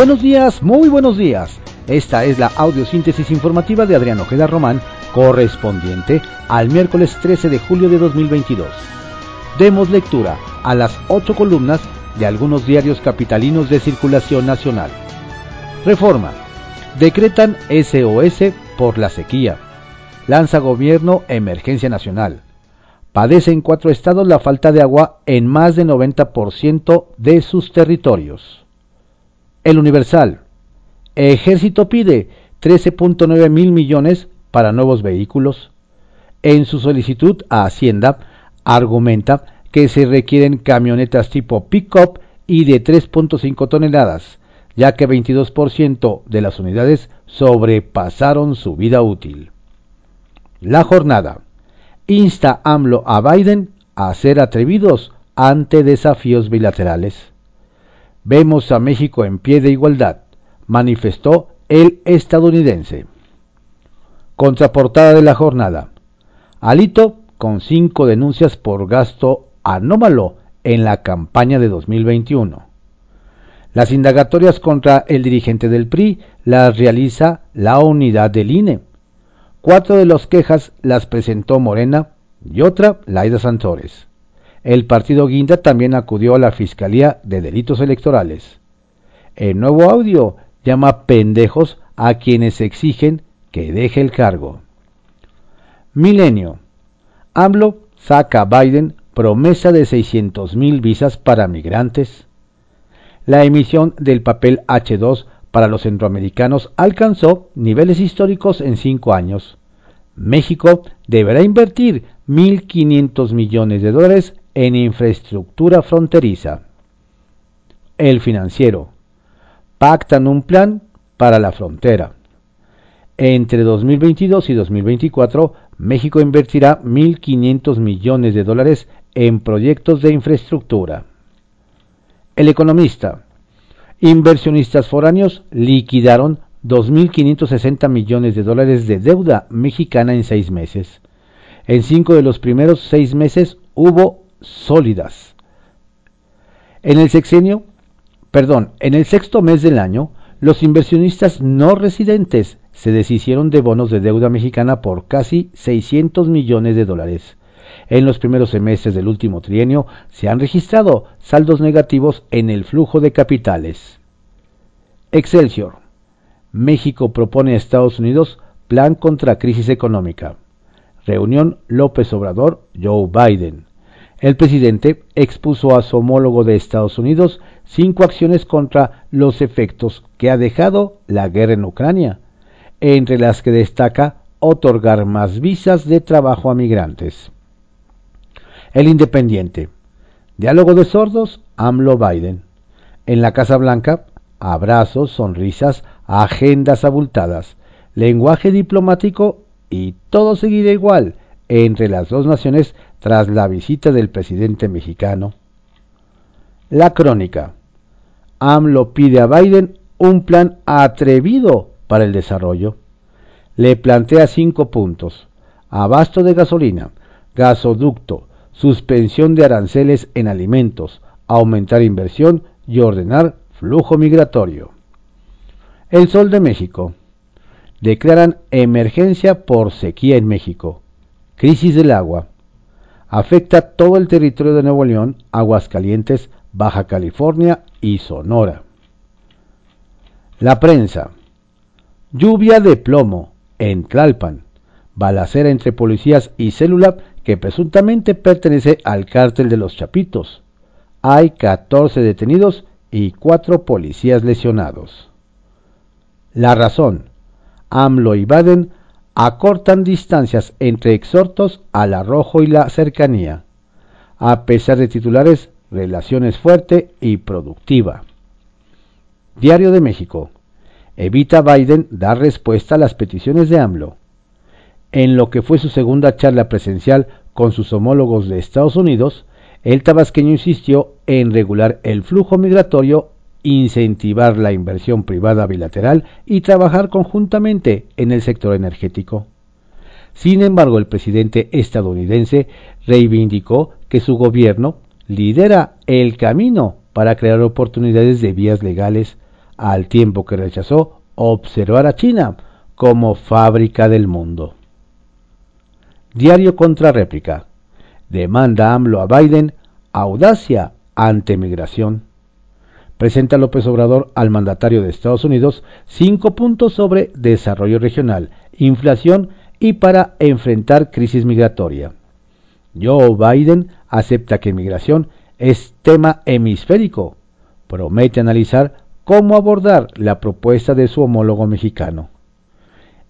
Buenos días, muy buenos días. Esta es la audiosíntesis informativa de Adrián Ojeda Román, correspondiente al miércoles 13 de julio de 2022. Demos lectura a las ocho columnas de algunos diarios capitalinos de circulación nacional. Reforma. Decretan SOS por la sequía. Lanza gobierno emergencia nacional. Padecen cuatro estados la falta de agua en más del 90% de sus territorios. El Universal. Ejército pide 13.9 mil millones para nuevos vehículos. En su solicitud a Hacienda, argumenta que se requieren camionetas tipo pick-up y de 3.5 toneladas, ya que 22% de las unidades sobrepasaron su vida útil. La jornada insta AMLO a Biden a ser atrevidos ante desafíos bilaterales. Vemos a México en pie de igualdad, manifestó el estadounidense. Contraportada de la jornada. Alito con cinco denuncias por gasto anómalo en la campaña de 2021. Las indagatorias contra el dirigente del PRI las realiza la unidad del INE. Cuatro de las quejas las presentó Morena y otra Laida Santores. El partido Guinda también acudió a la Fiscalía de Delitos Electorales. El nuevo audio llama pendejos a quienes exigen que deje el cargo. Milenio. AMLO saca a Biden promesa de 600.000 visas para migrantes. La emisión del papel H2 para los centroamericanos alcanzó niveles históricos en cinco años. México deberá invertir 1.500 millones de dólares en infraestructura fronteriza. El financiero. Pactan un plan para la frontera. Entre 2022 y 2024, México invertirá 1.500 millones de dólares en proyectos de infraestructura. El economista. Inversionistas foráneos liquidaron 2.560 millones de dólares de deuda mexicana en seis meses. En cinco de los primeros seis meses hubo sólidas. En el sexenio, perdón, en el sexto mes del año, los inversionistas no residentes se deshicieron de bonos de deuda mexicana por casi 600 millones de dólares. En los primeros semestres del último trienio se han registrado saldos negativos en el flujo de capitales. Excelsior. México propone a Estados Unidos plan contra crisis económica. Reunión López Obrador, Joe Biden. El presidente expuso a su homólogo de Estados Unidos cinco acciones contra los efectos que ha dejado la guerra en Ucrania, entre las que destaca otorgar más visas de trabajo a migrantes. El Independiente. Diálogo de sordos, AMLO Biden. En la Casa Blanca, abrazos, sonrisas, agendas abultadas, lenguaje diplomático y todo seguirá igual entre las dos naciones tras la visita del presidente mexicano. La crónica. AMLO pide a Biden un plan atrevido para el desarrollo. Le plantea cinco puntos. Abasto de gasolina, gasoducto, suspensión de aranceles en alimentos, aumentar inversión y ordenar flujo migratorio. El Sol de México. Declaran emergencia por sequía en México. Crisis del agua. Afecta todo el territorio de Nuevo León, Aguascalientes, Baja California y Sonora. La prensa. Lluvia de plomo en Tlalpan. Balacera entre policías y célula que presuntamente pertenece al cártel de los Chapitos. Hay 14 detenidos y 4 policías lesionados. La razón. AMLO y Baden acortan distancias entre exhortos al arrojo y la cercanía. A pesar de titulares, relaciones fuerte y productiva. Diario de México. Evita Biden dar respuesta a las peticiones de AMLO en lo que fue su segunda charla presencial con sus homólogos de Estados Unidos, el tabasqueño insistió en regular el flujo migratorio, incentivar la inversión privada bilateral y trabajar conjuntamente en el sector energético. Sin embargo, el presidente estadounidense reivindicó que su gobierno lidera el camino para crear oportunidades de vías legales, al tiempo que rechazó observar a China como fábrica del mundo. Diario contra réplica. Demanda AMLO a Biden audacia ante migración. Presenta López Obrador al mandatario de Estados Unidos cinco puntos sobre desarrollo regional, inflación y para enfrentar crisis migratoria. Joe Biden acepta que migración es tema hemisférico. Promete analizar cómo abordar la propuesta de su homólogo mexicano.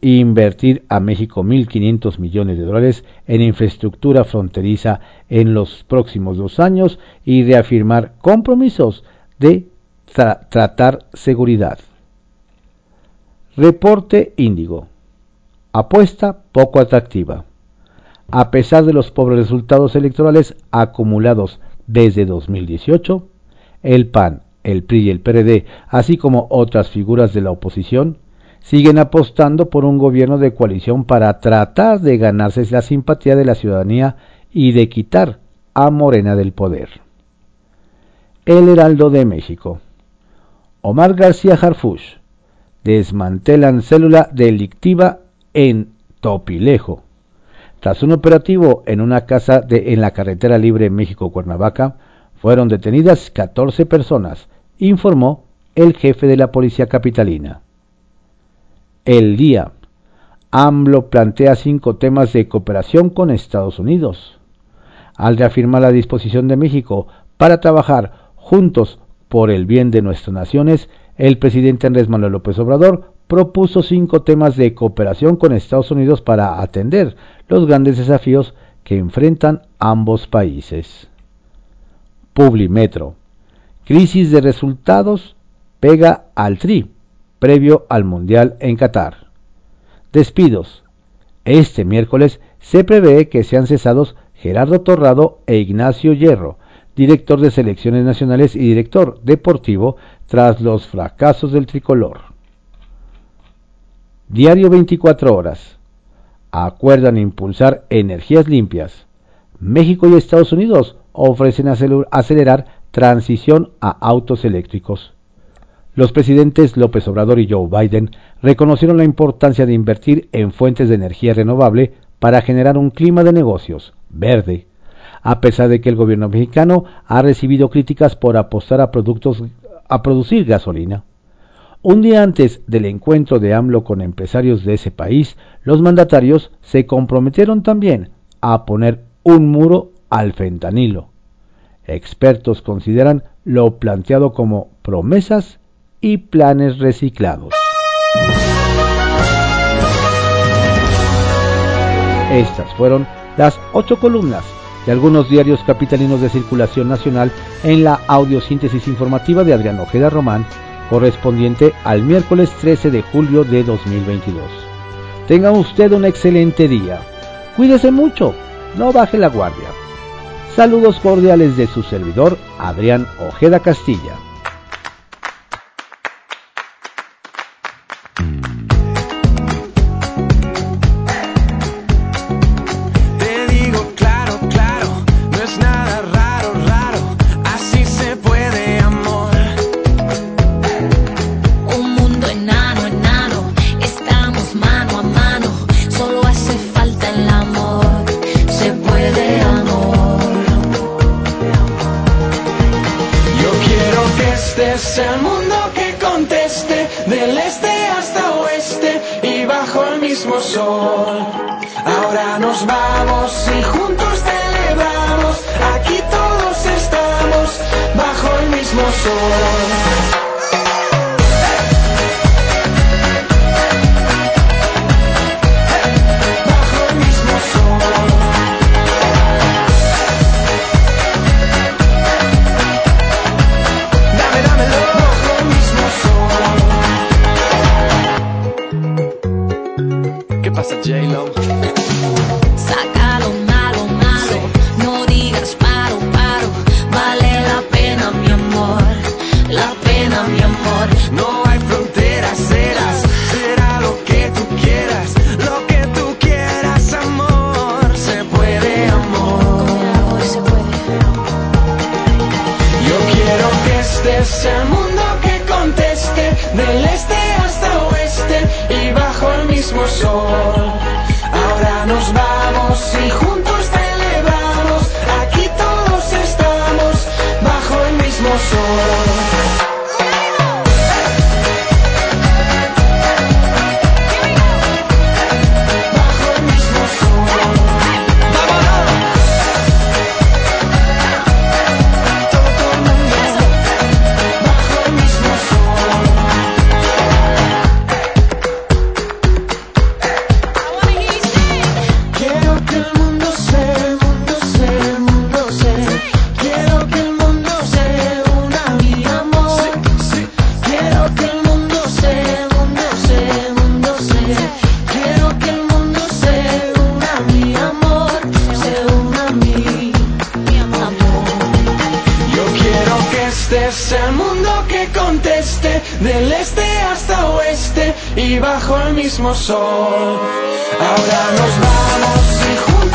Invertir a México 1.500 millones de dólares en infraestructura fronteriza en los próximos dos años y reafirmar compromisos de tratar seguridad. Reporte Índigo. Apuesta poco atractiva. A pesar de los pobres resultados electorales acumulados desde 2018, el PAN, el PRI y el PRD, así como otras figuras de la oposición, siguen apostando por un gobierno de coalición para tratar de ganarse la simpatía de la ciudadanía y de quitar a Morena del poder. El Heraldo de México. Omar García Harfush. Desmantelan célula delictiva en Topilejo. Tras un operativo en una casa de, en la carretera libre México-Cuernavaca, fueron detenidas 14 personas, informó el jefe de la policía capitalina. El día. AMLO plantea cinco temas de cooperación con Estados Unidos. Al reafirmar la disposición de México para trabajar juntos por el bien de nuestras naciones, el presidente Andrés Manuel López Obrador propuso cinco temas de cooperación con Estados Unidos para atender los grandes desafíos que enfrentan ambos países. Publimetro. Crisis de resultados pega al TRI, previo al Mundial en Qatar. Despidos. Este miércoles se prevé que sean cesados Gerardo Torrado e Ignacio Hierro, director de selecciones nacionales y director deportivo, tras los fracasos del tricolor. Diario 24 horas. Acuerdan impulsar energías limpias. México y Estados Unidos ofrecen acelerar transición a autos eléctricos. Los presidentes López Obrador y Joe Biden reconocieron la importancia de invertir en fuentes de energía renovable para generar un clima de negocios verde, a pesar de que el gobierno mexicano ha recibido críticas por apostar a productos a producir gasolina. Un día antes del encuentro de AMLO con empresarios de ese país, los mandatarios se comprometieron también a poner un muro al fentanilo. Expertos consideran lo planteado como promesas y planes reciclados. Estas fueron las ocho columnas de algunos diarios capitalinos de circulación nacional en la audiosíntesis informativa de Adrián Ojeda Román correspondiente al miércoles 13 de julio de 2022. Tenga usted un excelente día. Cuídese mucho, no baje la guardia. Saludos cordiales de su servidor, Adrián Ojeda Castilla. Ahora nos vamos y juntos celebramos. Aquí todos estamos bajo el mismo sol. del este hasta oeste y bajo el mismo sol. Ahora nos vamos y juntos.